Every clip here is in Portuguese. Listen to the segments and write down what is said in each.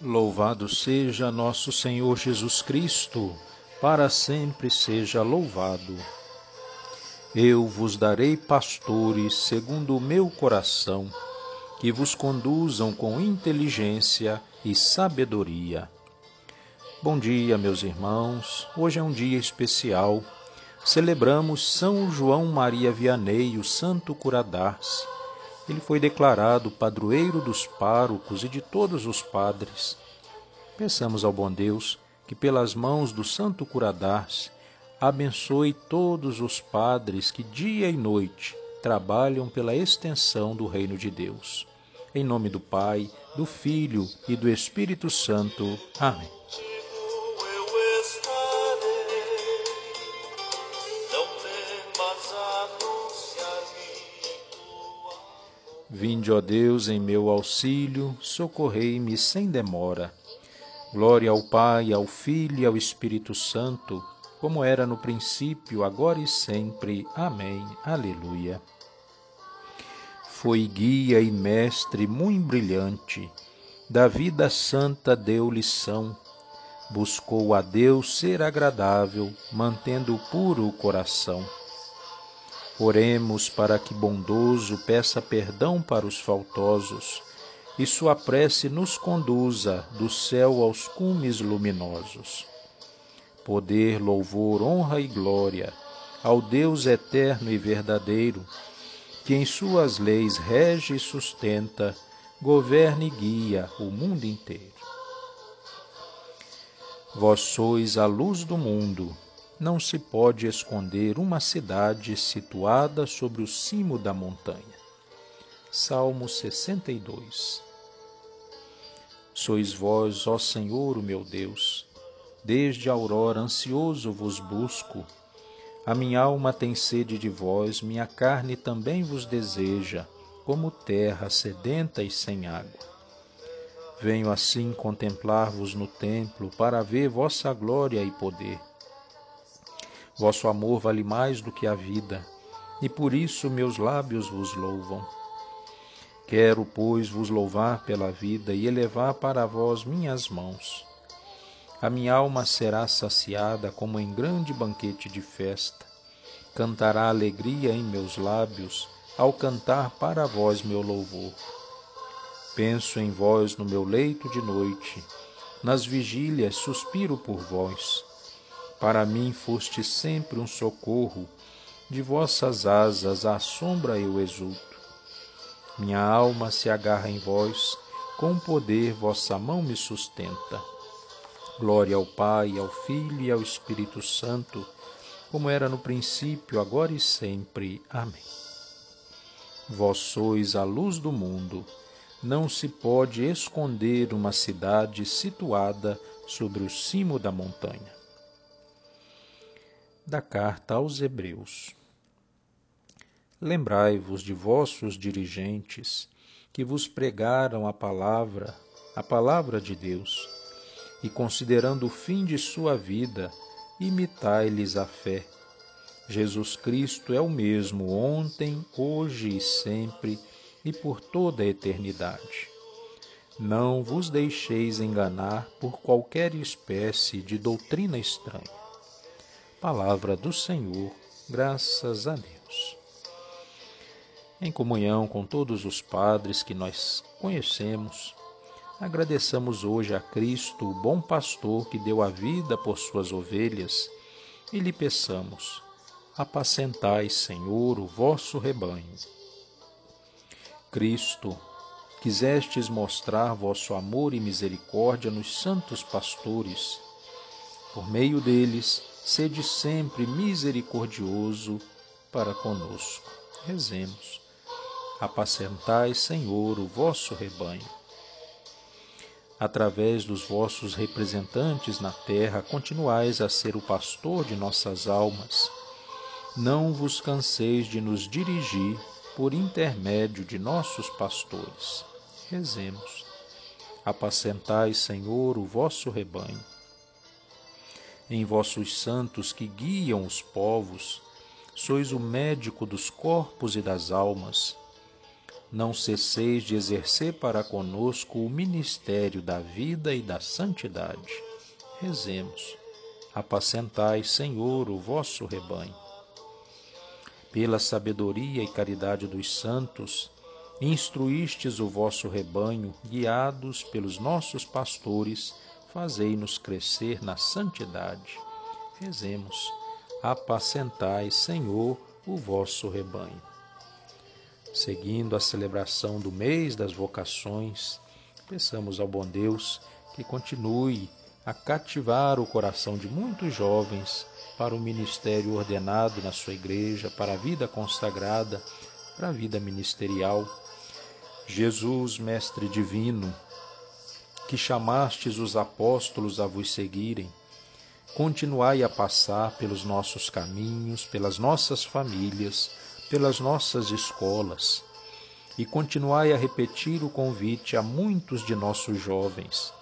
Louvado seja nosso Senhor Jesus Cristo, para sempre seja louvado. Eu vos darei pastores segundo o meu coração, que vos conduzam com inteligência e sabedoria. Bom dia, meus irmãos. Hoje é um dia especial. Celebramos São João Maria Vianney, o santo curadar-se ele foi declarado padroeiro dos párocos e de todos os padres. Peçamos ao bom Deus que, pelas mãos do Santo Curadar-se, abençoe todos os padres que dia e noite trabalham pela extensão do reino de Deus. Em nome do Pai, do Filho e do Espírito Santo. Amém. Vinde, ó Deus, em meu auxílio, socorrei-me sem demora. Glória ao Pai, ao Filho e ao Espírito Santo, como era no princípio, agora e sempre. Amém. Aleluia. Foi guia e mestre muito brilhante, da vida santa deu lição, buscou a Deus ser agradável, mantendo puro o coração Oremos para que bondoso peça perdão para os faltosos e sua prece nos conduza do céu aos cumes luminosos. Poder, louvor, honra e glória ao Deus eterno e verdadeiro, que em suas leis rege e sustenta, governa e guia o mundo inteiro. Vós sois a luz do mundo não se pode esconder uma cidade situada sobre o cimo da montanha. Salmo 62 Sois vós, ó Senhor, o meu Deus, desde a aurora ansioso vos busco. A minha alma tem sede de vós, minha carne também vos deseja, como terra sedenta e sem água. Venho assim contemplar-vos no templo para ver vossa glória e poder Vosso amor vale mais do que a vida, e por isso meus lábios vos louvam. Quero, pois, vos louvar pela vida e elevar para vós minhas mãos. A minha alma será saciada como em grande banquete de festa. Cantará alegria em meus lábios ao cantar para vós meu louvor. Penso em vós no meu leito de noite, nas vigílias suspiro por vós para mim foste sempre um socorro, de vossas asas à sombra eu exulto. Minha alma se agarra em vós, com poder vossa mão me sustenta. Glória ao Pai, ao Filho e ao Espírito Santo, como era no princípio, agora e sempre. Amém. Vós sois a luz do mundo. Não se pode esconder uma cidade situada sobre o cimo da montanha da carta aos Hebreus. Lembrai-vos de vossos dirigentes que vos pregaram a palavra, a palavra de Deus, e considerando o fim de sua vida, imitai-lhes a fé. Jesus Cristo é o mesmo ontem, hoje e sempre e por toda a eternidade. Não vos deixeis enganar por qualquer espécie de doutrina estranha Palavra do Senhor, graças a Deus. Em comunhão com todos os padres que nós conhecemos, agradeçamos hoje a Cristo, o bom pastor que deu a vida por suas ovelhas, e lhe peçamos: apacentai, Senhor, o vosso rebanho. Cristo, quisestes mostrar vosso amor e misericórdia nos santos pastores. Por meio deles, sede sempre misericordioso para conosco. Rezemos. Apacentai, Senhor, o vosso rebanho. Através dos vossos representantes na terra, continuais a ser o pastor de nossas almas. Não vos canseis de nos dirigir por intermédio de nossos pastores. Rezemos. Apacentai, Senhor, o vosso rebanho em vossos santos que guiam os povos, sois o médico dos corpos e das almas. não cesseis de exercer para conosco o ministério da vida e da santidade. Rezemos. Apacentai, Senhor, o vosso rebanho. Pela sabedoria e caridade dos santos, instruístes o vosso rebanho, guiados pelos nossos pastores, fazei-nos crescer na santidade. Rezemos. Apacentai, Senhor, o vosso rebanho seguindo a celebração do mês das vocações, peçamos ao bom Deus que continue a cativar o coração de muitos jovens para o ministério ordenado na sua igreja, para a vida consagrada, para a vida ministerial. Jesus, Mestre Divino, que chamastes os apóstolos a vos seguirem, continuai a passar pelos nossos caminhos, pelas nossas famílias, pelas nossas escolas e continuai a repetir o convite a muitos de nossos jovens.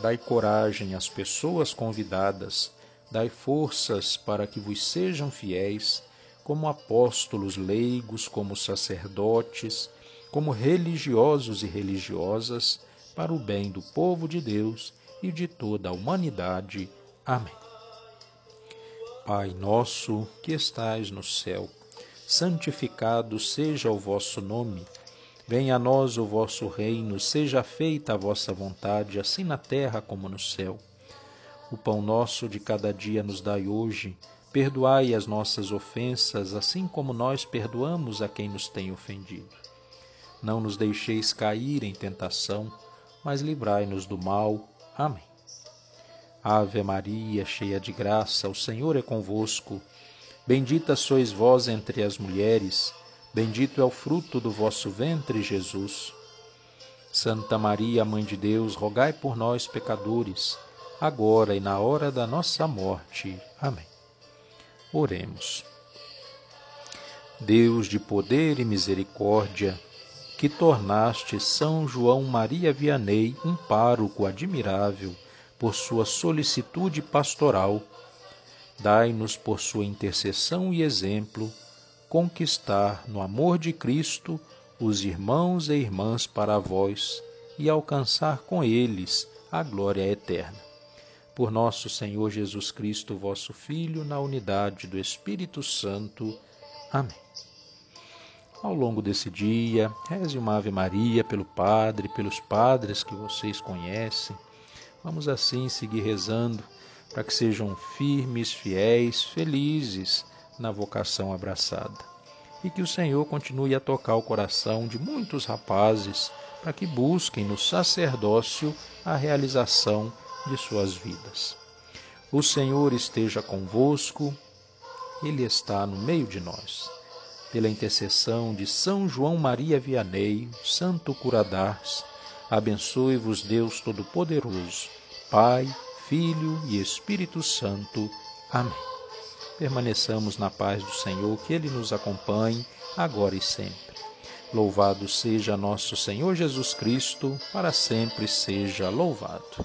Dai coragem às pessoas convidadas, dai forças para que vos sejam fiéis, como apóstolos leigos, como sacerdotes, como religiosos e religiosas, para o bem do povo de Deus e de toda a humanidade. Amém. Pai nosso que estais no céu, santificado seja o vosso nome. Venha a nós o vosso reino, seja feita a vossa vontade, assim na terra como no céu. O pão nosso de cada dia nos dai hoje. Perdoai as nossas ofensas, assim como nós perdoamos a quem nos tem ofendido. Não nos deixeis cair em tentação, mas livrai-nos do mal. Amém. Ave Maria, cheia de graça, o Senhor é convosco. Bendita sois vós entre as mulheres, bendito é o fruto do vosso ventre, Jesus. Santa Maria, Mãe de Deus, rogai por nós, pecadores, agora e na hora da nossa morte. Amém. Oremos. Deus de poder e misericórdia, que tornaste São João Maria Vianney um pároco admirável por sua solicitude pastoral, Dai-nos, por sua intercessão e exemplo, conquistar no amor de Cristo os irmãos e irmãs para vós e alcançar com eles a glória eterna. Por nosso Senhor Jesus Cristo, vosso Filho, na unidade do Espírito Santo. Amém. Ao longo desse dia, reze uma Ave Maria pelo Padre, pelos padres que vocês conhecem. Vamos assim seguir rezando para que sejam firmes, fiéis, felizes na vocação abraçada. E que o Senhor continue a tocar o coração de muitos rapazes para que busquem no sacerdócio a realização de suas vidas. O Senhor esteja convosco, Ele está no meio de nós. Pela intercessão de São João Maria Vianney, Santo Curadars, abençoe-vos Deus Todo-Poderoso, Pai, Filho e Espírito Santo. Amém. Permaneçamos na paz do Senhor, que Ele nos acompanhe, agora e sempre. Louvado seja nosso Senhor Jesus Cristo, para sempre seja louvado.